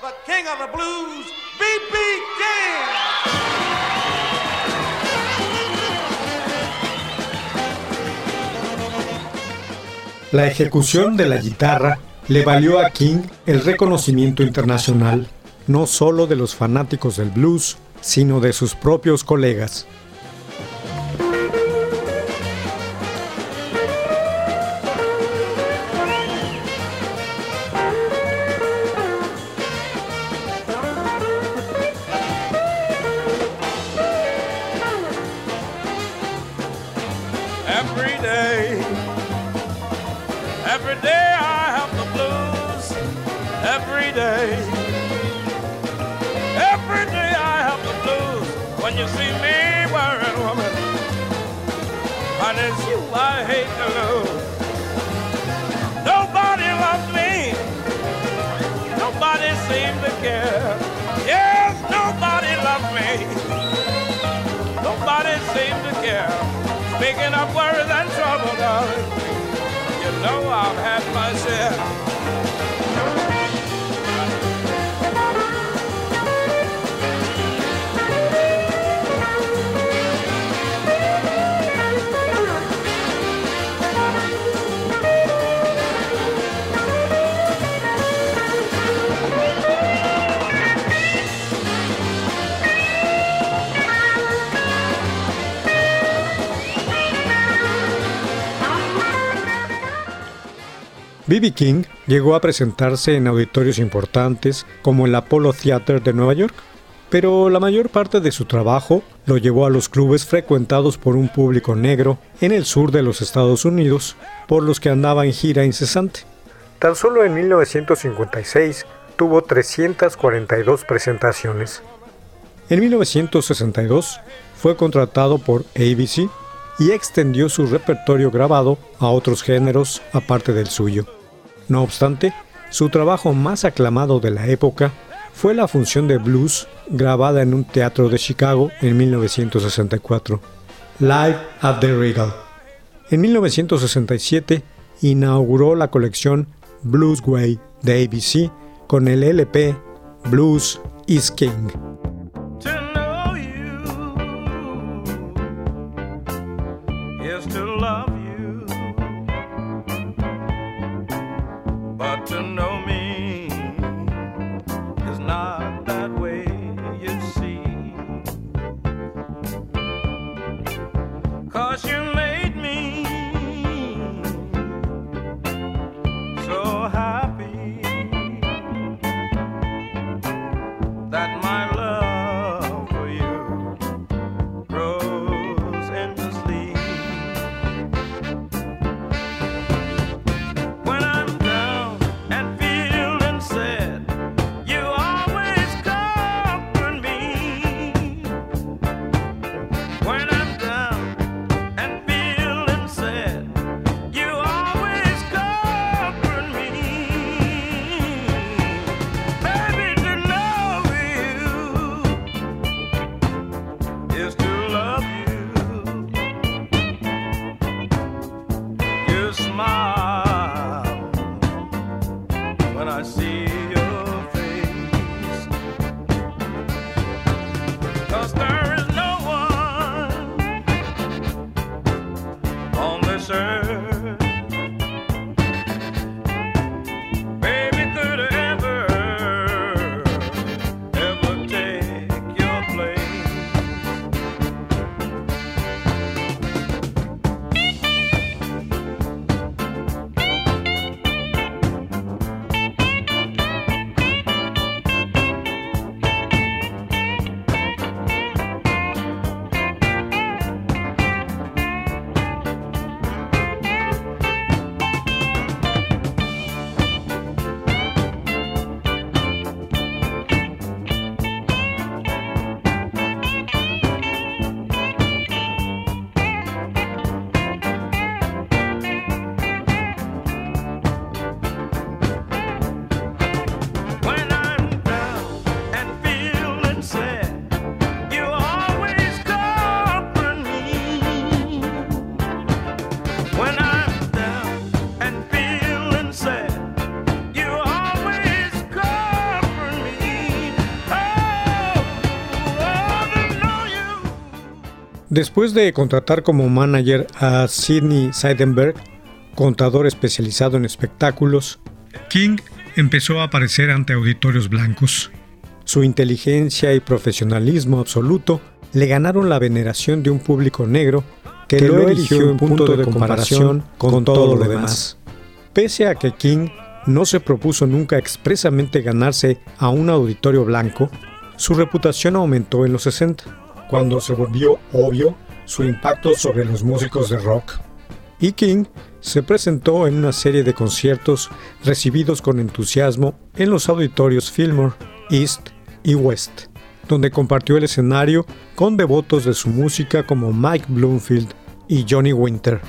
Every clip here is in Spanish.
The king of the blues, B.B. King! La ejecución de la guitarra le valió a King el reconocimiento internacional, no solo de los fanáticos del blues, sino de sus propios colegas. Know I've had my share. B.B. King llegó a presentarse en auditorios importantes como el Apollo Theater de Nueva York, pero la mayor parte de su trabajo lo llevó a los clubes frecuentados por un público negro en el sur de los Estados Unidos, por los que andaba en gira incesante. Tan solo en 1956 tuvo 342 presentaciones. En 1962 fue contratado por ABC y extendió su repertorio grabado a otros géneros aparte del suyo. No obstante, su trabajo más aclamado de la época fue la función de blues grabada en un teatro de Chicago en 1964, Live at the Regal. En 1967 inauguró la colección Bluesway de ABC con el LP Blues is King. Después de contratar como manager a Sidney Seidenberg, contador especializado en espectáculos, King empezó a aparecer ante auditorios blancos. Su inteligencia y profesionalismo absoluto le ganaron la veneración de un público negro que, lo eligió en punto de comparación con todo lo demás. Pese a que King no se propuso nunca expresamente ganarse a un auditorio blanco, su reputación aumentó en los 60 cuando se volvió obvio su impacto sobre los músicos de rock. Y King se presentó en una serie de conciertos recibidos con entusiasmo en los auditorios Fillmore, East y West, donde compartió el escenario con devotos de su música como Mike Bloomfield y Johnny Winter.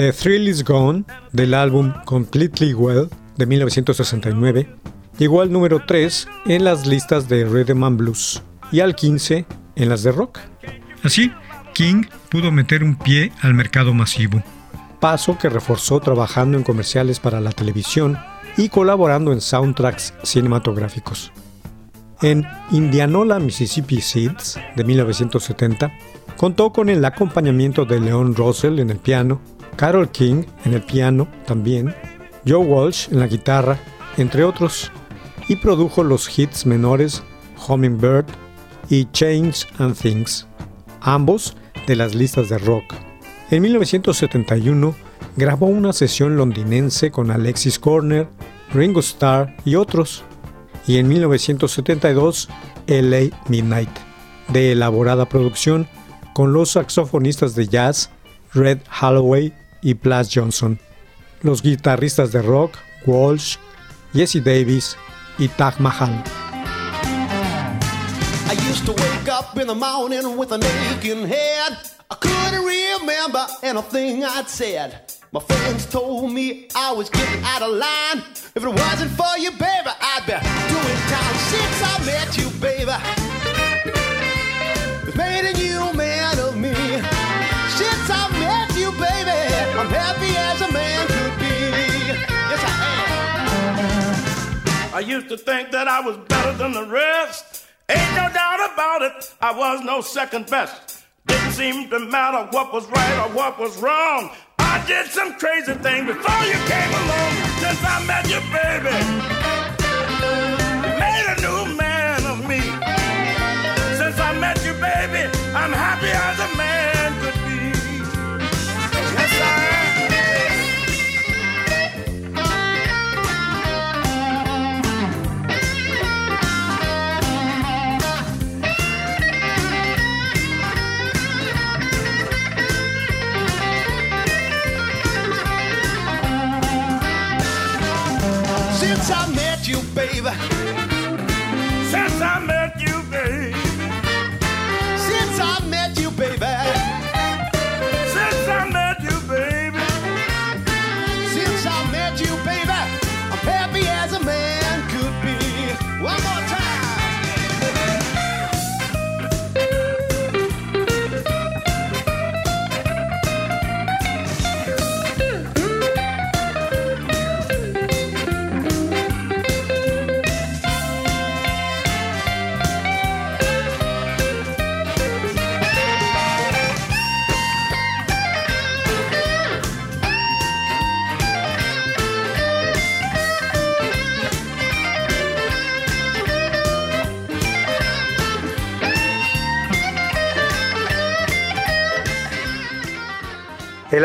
The Thrill Is Gone, del álbum Completely Well de 1969, llegó al número 3 en las listas de Rhythm and Blues y al 15 en las de rock. Así, King pudo meter un pie al mercado masivo, paso que reforzó trabajando en comerciales para la televisión y colaborando en soundtracks cinematográficos. En Indianola, Mississippi Seeds de 1970, contó con el acompañamiento de Leon Russell en el piano Carol King en el piano también, Joe Walsh en la guitarra, entre otros, y produjo los hits menores Hummingbird y Change and Things, ambos de las listas de rock. En 1971 grabó una sesión londinense con Alexis Corner, Ringo Starr y otros, y en 1972 LA Midnight, de elaborada producción con los saxofonistas de jazz Red Holloway y Blas Johnson, los guitarristas de rock Walsh, Jesse Davis y Taj Mahal. I couldn't remember anything I'd said. My friends told me I was getting out of line. If it wasn't for you, baby, I'd be doing time since I met you, baby. It's made a new man of me. Since I met you, baby. I'm happy as a man could be. Yes, I am. I used to think that I was better than the rest. Ain't no doubt about it, I was no second best. Didn't seem to matter what was right or what was wrong. I did some crazy things before you came along. Since I met you, baby, you made a new man of me. Since I met you, baby, I'm happy as a man baby. Since I met you, baby. Since I met you, baby. Since I met you, baby. Since I met you, baby. I'm happy as a man could be. One more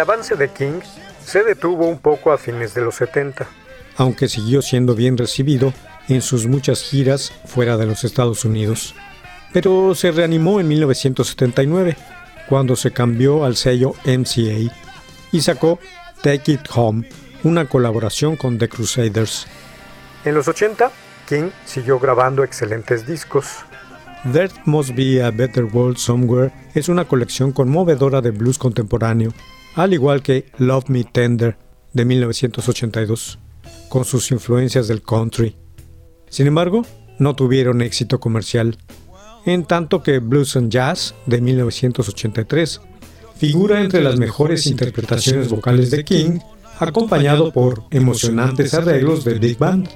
avance de King se detuvo un poco a fines de los 70, aunque siguió siendo bien recibido en sus muchas giras fuera de los Estados Unidos. Pero se reanimó en 1979, cuando se cambió al sello MCA y sacó Take It Home, una colaboración con The Crusaders. En los 80, King siguió grabando excelentes discos. There Must Be a Better World Somewhere es una colección conmovedora de blues contemporáneo al igual que Love Me Tender de 1982, con sus influencias del country. Sin embargo, no tuvieron éxito comercial, en tanto que Blues and Jazz de 1983 figura entre las mejores interpretaciones vocales de King, acompañado por emocionantes arreglos de Big Band.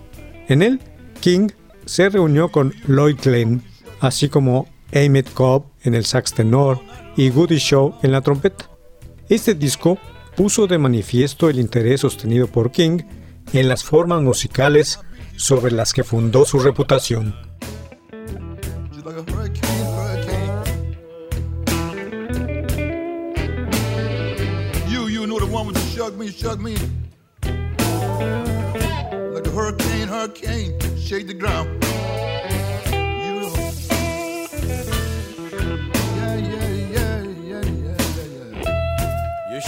En él, King se reunió con Lloyd Glenn, así como Emmett Cobb en el sax tenor y Goody Shaw en la trompeta. Este disco puso de manifiesto el interés sostenido por King en las formas musicales sobre las que fundó su reputación.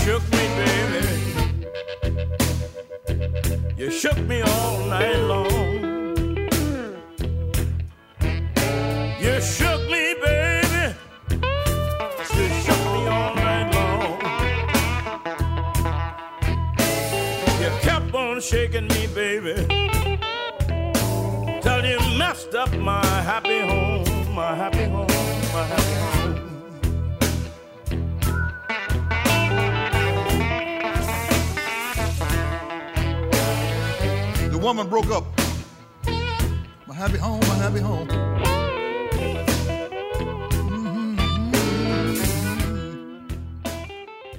Shook me, baby. You shook me all night long. You shook me, baby. You shook me all night long. You kept on shaking me, baby. Till you messed up my happy home, my happy home, woman broke up. My happy home, my happy home.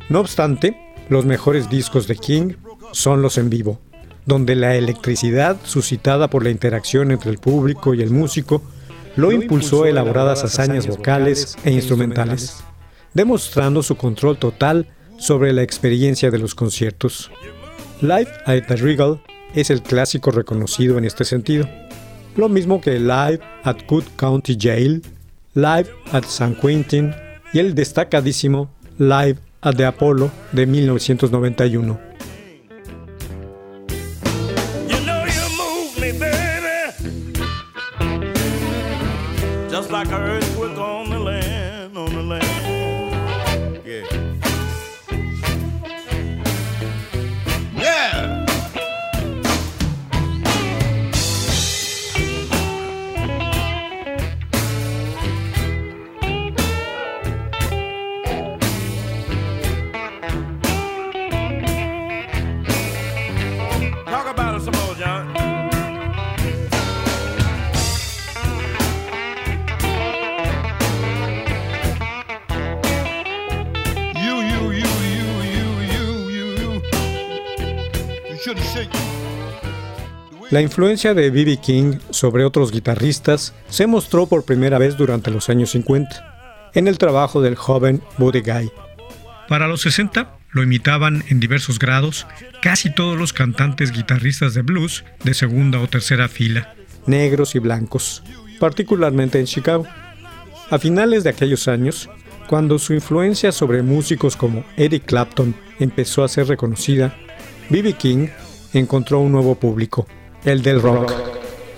No obstante, los mejores discos de King son los en vivo, donde la electricidad suscitada por la interacción entre el público y el músico lo impulsó a elaboradas hazañas vocales e instrumentales, demostrando su control total sobre la experiencia de los conciertos. Live at the Regal es el clásico reconocido en este sentido. Lo mismo que Live at Cook County Jail, Live at San Quentin y el destacadísimo Live at the Apollo de 1991. La influencia de B.B. King sobre otros guitarristas se mostró por primera vez durante los años 50. en el trabajo del joven Buddy Guy. Para los 60 lo imitaban en diversos grados casi todos los cantantes guitarristas de blues de segunda o tercera fila, negros y blancos, particularmente en Chicago. A finales de aquellos años, cuando su influencia sobre músicos como Eric Clapton empezó a ser reconocida, B.B. King encontró un nuevo público, el del rock.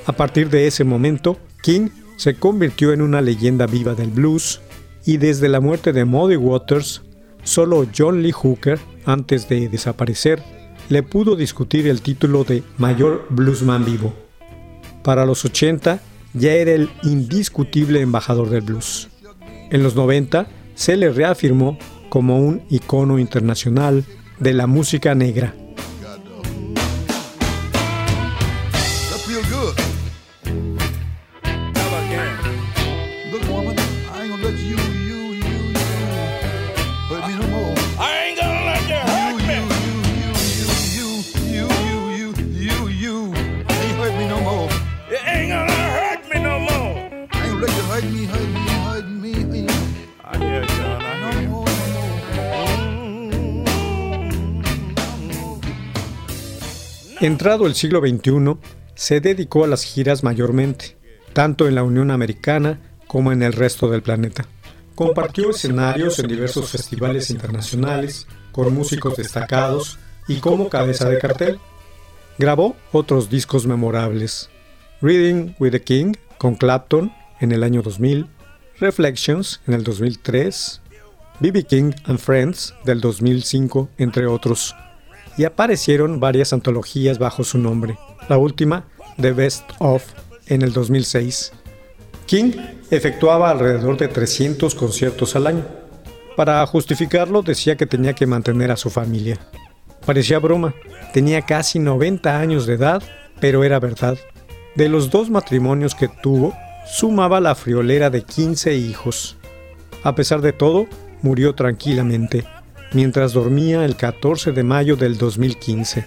A partir de ese momento, King se convirtió en una leyenda viva del blues y desde la muerte de Muddy Waters, solo John Lee Hooker, antes de desaparecer, le pudo discutir el título de mayor bluesman vivo. Para los 80 ya era el indiscutible embajador del blues. En los 90 se le reafirmó como un icono internacional de la música negra. Entrado el siglo XXI, se dedicó a las giras mayormente, tanto en la Unión Americana como en el resto del planeta. Compartió escenarios en diversos festivales internacionales con músicos destacados y como cabeza de cartel. Grabó otros discos memorables. Reading with the King con Clapton en el año 2000, Reflections en el 2003, B.B. King and Friends del 2005, entre otros y aparecieron varias antologías bajo su nombre, la última, The Best of, en el 2006. King efectuaba alrededor de 300 conciertos al año. Para justificarlo decía que tenía que mantener a su familia. Parecía broma, tenía casi 90 años de edad, pero era verdad. De los dos matrimonios que tuvo, sumaba la friolera de 15 hijos. A pesar de todo, murió tranquilamente, mientras dormía el 14 de mayo del 2015,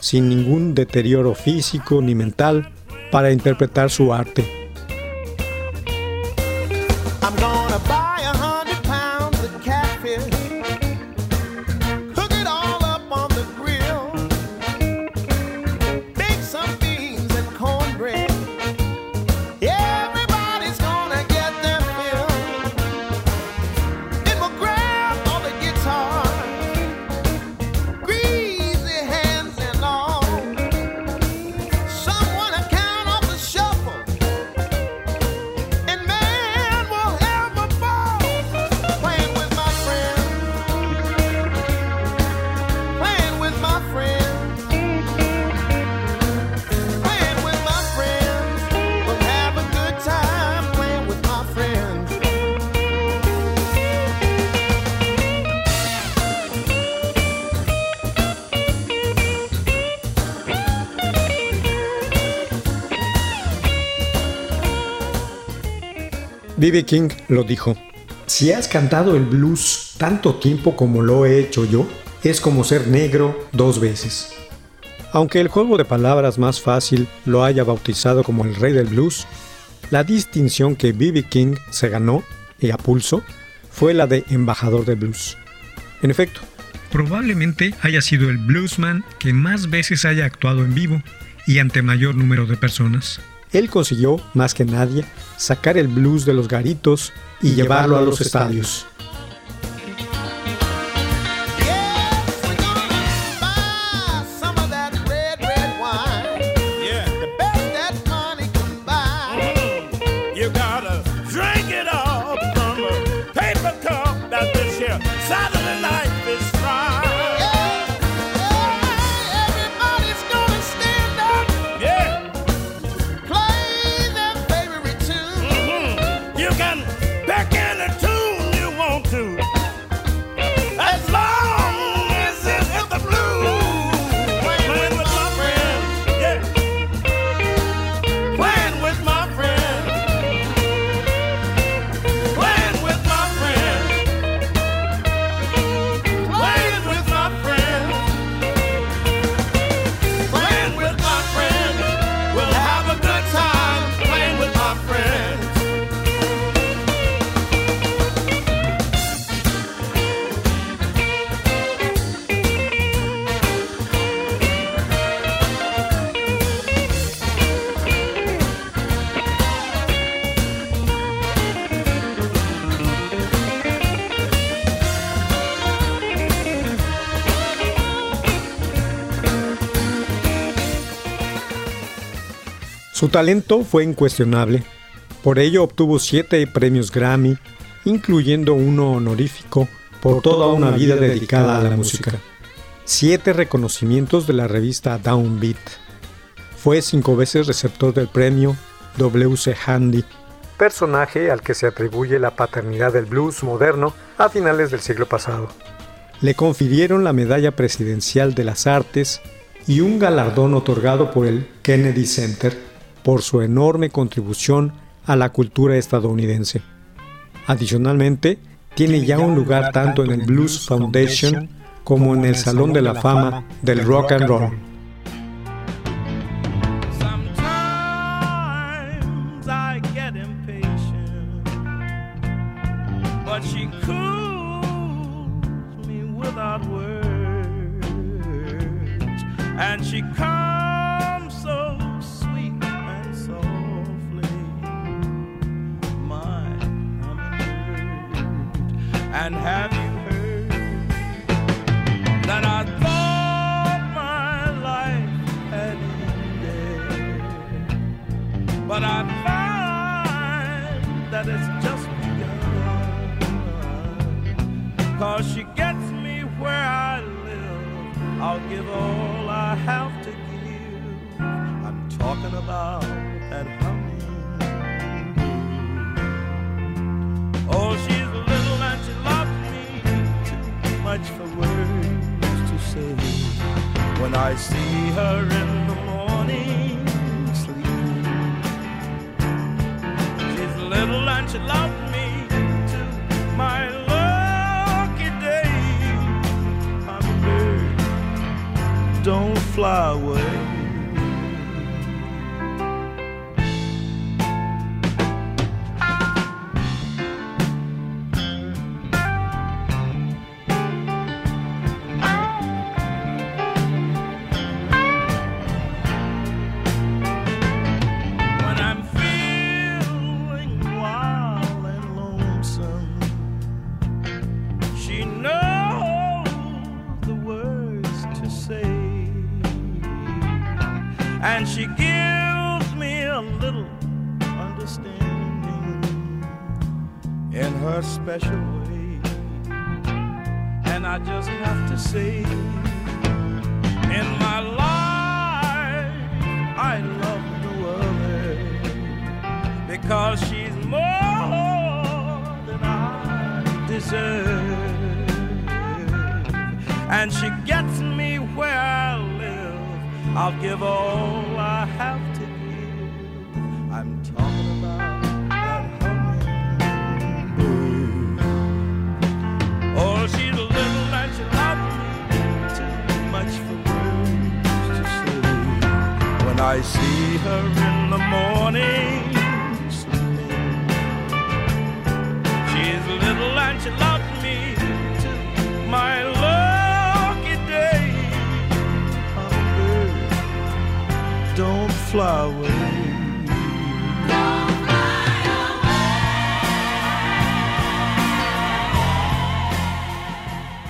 sin ningún deterioro físico ni mental para interpretar su arte. B.B. King lo dijo, si has cantado el blues tanto tiempo como lo he hecho yo, es como ser negro dos veces. Aunque el juego de palabras más fácil lo haya bautizado como el rey del blues, la distinción que B.B. King se ganó, y a pulso, fue la de embajador del blues. En efecto, probablemente haya sido el bluesman que más veces haya actuado en vivo y ante mayor número de personas. Él consiguió, más que nadie, sacar el blues de los garitos y, llevarlo a los estadios. Su talento fue incuestionable, por ello obtuvo siete premios Grammy, incluyendo uno honorífico por toda una vida dedicada a la música. Siete reconocimientos de la revista Downbeat. Fue cinco veces receptor del premio W.C. Handy, personaje al que se atribuye la paternidad del blues moderno a finales del siglo pasado. Le confirieron la Medalla Presidencial de las Artes y un galardón otorgado por el Kennedy Center por su enorme contribución a la cultura estadounidense. Adicionalmente, tiene ya un lugar tanto en el Blues Foundation como en el Salón de la Fama del Rock and Roll. When I see her in the morning sleeping. She's little and she loved me to my lucky day. I'm bird, don't fly away. I just have to say, in my life, I love no other because she's more than I deserve. And she gets me where I live. I'll give all I have When I see her in the morning she's little and she loves me too. My lucky day, hummingbird, don't fly away.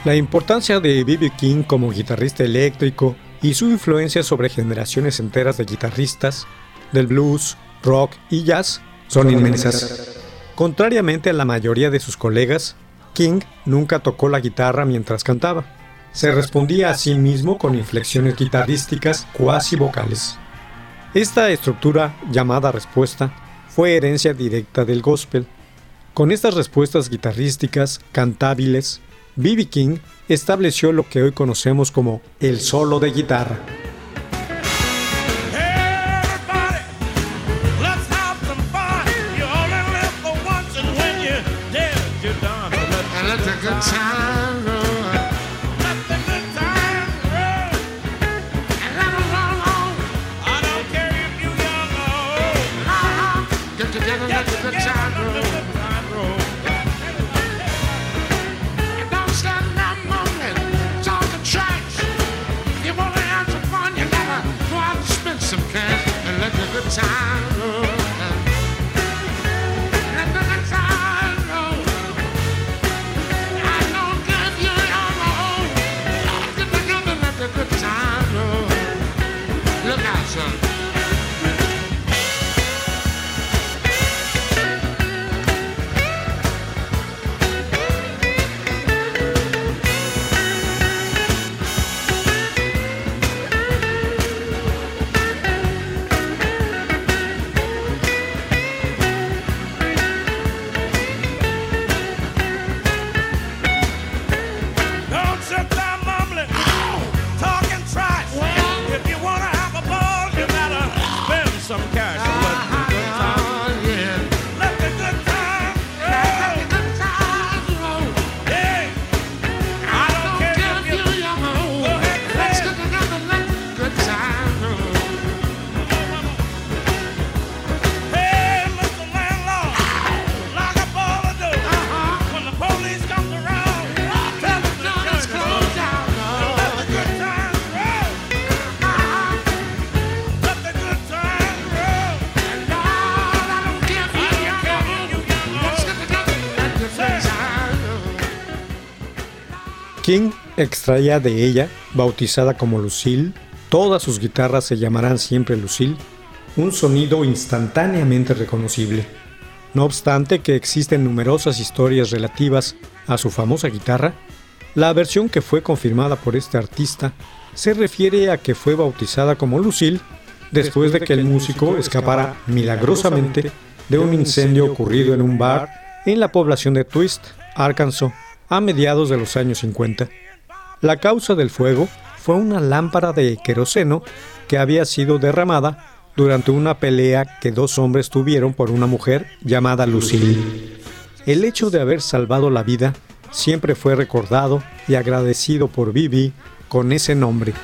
La importancia de B.B. King como guitarrista eléctrico y su influencia sobre generaciones enteras de guitarristas del blues, rock y jazz son inmensas. Contrariamente a la mayoría de sus colegas, King nunca tocó la guitarra mientras cantaba. Se respondía a sí mismo con inflexiones guitarrísticas cuasi vocales. Esta estructura, llamada respuesta, fue herencia directa del gospel. Con estas respuestas guitarrísticas, cantables, B.B. King estableció lo que hoy conocemos como el solo de guitarra. Everybody, some cash. Extraía de ella, bautizada como Lucille, todas sus guitarras se llamarán siempre Lucille, un sonido instantáneamente reconocible. No obstante que existen numerosas historias relativas a su famosa guitarra, la versión que fue confirmada por este artista se refiere a que fue bautizada como Lucille después de que el músico escapara milagrosamente de un incendio ocurrido en un bar en la población de Twist, Arkansas, a mediados de los años 50. La causa del fuego fue una lámpara de queroseno que había sido derramada durante una pelea que dos hombres tuvieron por una mujer llamada Lucille. El hecho de haber salvado la vida siempre fue recordado y agradecido por Bibi con ese nombre.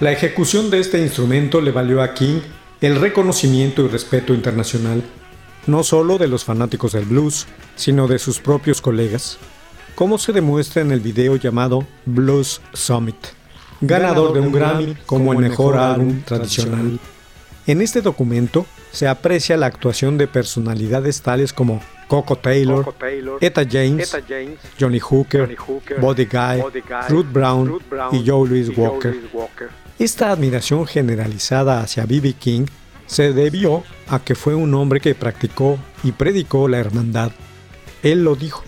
La ejecución de este instrumento le valió a King el reconocimiento y respeto internacional, no solo de los fanáticos del blues, sino de sus propios colegas, como se demuestra en el video llamado Blues Summit, ganador de un Grammy como el mejor álbum tradicional. En este documento se aprecia la actuación de personalidades tales como Coco Taylor, Etta James, Johnny Hooker, Buddy Guy, Ruth Brown y Joe Louis Walker. Esta admiración generalizada hacia B.B. King se debió a que fue un hombre que practicó y predicó la hermandad. Él lo dijo,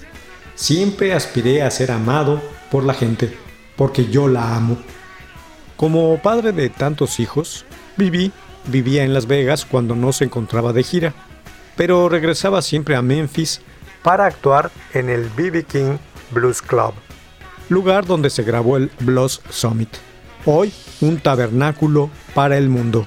siempre aspiré a ser amado por la gente, porque yo la amo. Como padre de tantos hijos, B.B. vivía en Las Vegas cuando no se encontraba de gira, pero regresaba siempre a Memphis para actuar en el B.B. King Blues Club, lugar donde se grabó el Blues Summit hoy un tabernáculo para el mundo.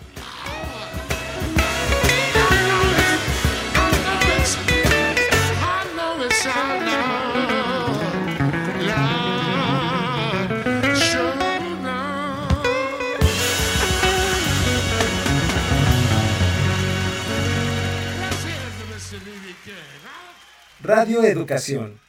Radio Educación